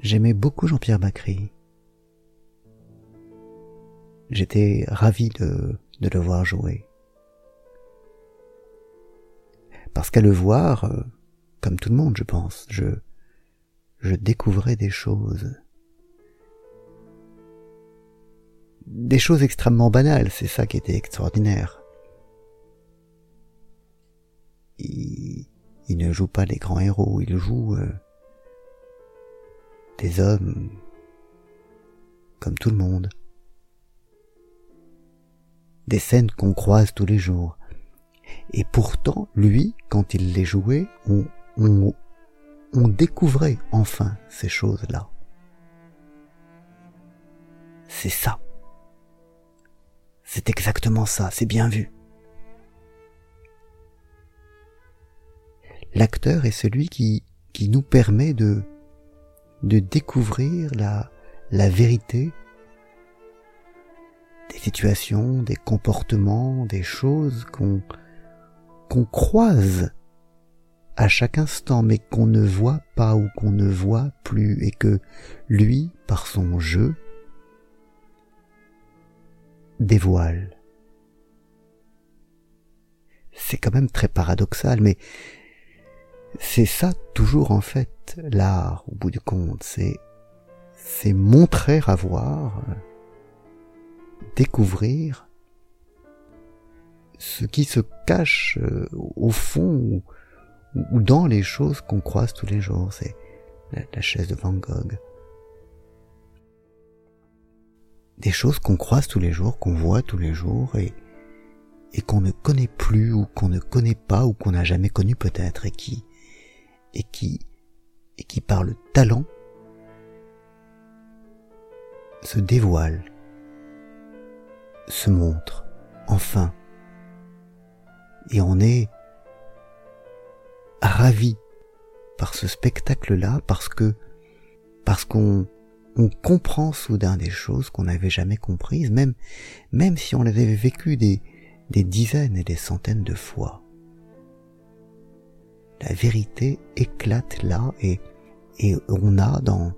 j'aimais beaucoup Jean-Pierre Bacry. J'étais ravi de, de le voir jouer. Parce qu'à le voir, euh, comme tout le monde, je pense, je, je découvrais des choses. Des choses extrêmement banales, c'est ça qui était extraordinaire. Il, il ne joue pas les grands héros, il joue euh, des hommes comme tout le monde. Des scènes qu'on croise tous les jours. Et pourtant, lui, quand il les jouait, on, découvrait enfin ces choses-là. C'est ça. C'est exactement ça, c'est bien vu. L'acteur est celui qui, qui nous permet de, de découvrir la, la vérité des situations, des comportements, des choses qu'on qu'on croise à chaque instant, mais qu'on ne voit pas ou qu'on ne voit plus, et que lui, par son jeu, dévoile. C'est quand même très paradoxal, mais c'est ça toujours en fait l'art au bout du compte, c'est c'est montrer à voir, découvrir ce qui se cache euh, au fond ou, dans les choses qu'on croise tous les jours. C'est la, chaise de Van Gogh. Des choses qu'on croise tous les jours, qu'on voit tous les jours et, et qu'on ne connaît plus ou qu'on ne connaît pas ou qu'on n'a jamais connu peut-être et qui, et qui, et qui par le talent se dévoile, se montre, enfin. Et on est ravi par ce spectacle-là parce que, parce qu'on, on comprend soudain des choses qu'on n'avait jamais comprises, même, même si on les avait vécues des, des dizaines et des centaines de fois la vérité éclate là et, et on a dans,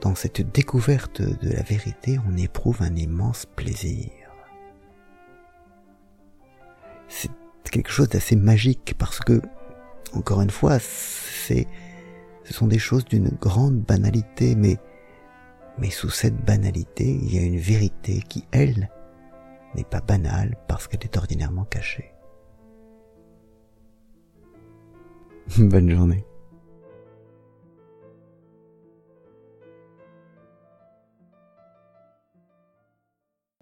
dans cette découverte de la vérité, on éprouve un immense plaisir. C'est quelque chose d'assez magique parce que, encore une fois, c'est, ce sont des choses d'une grande banalité, mais, mais sous cette banalité, il y a une vérité qui, elle, n'est pas banale parce qu'elle est ordinairement cachée. Bonne journée.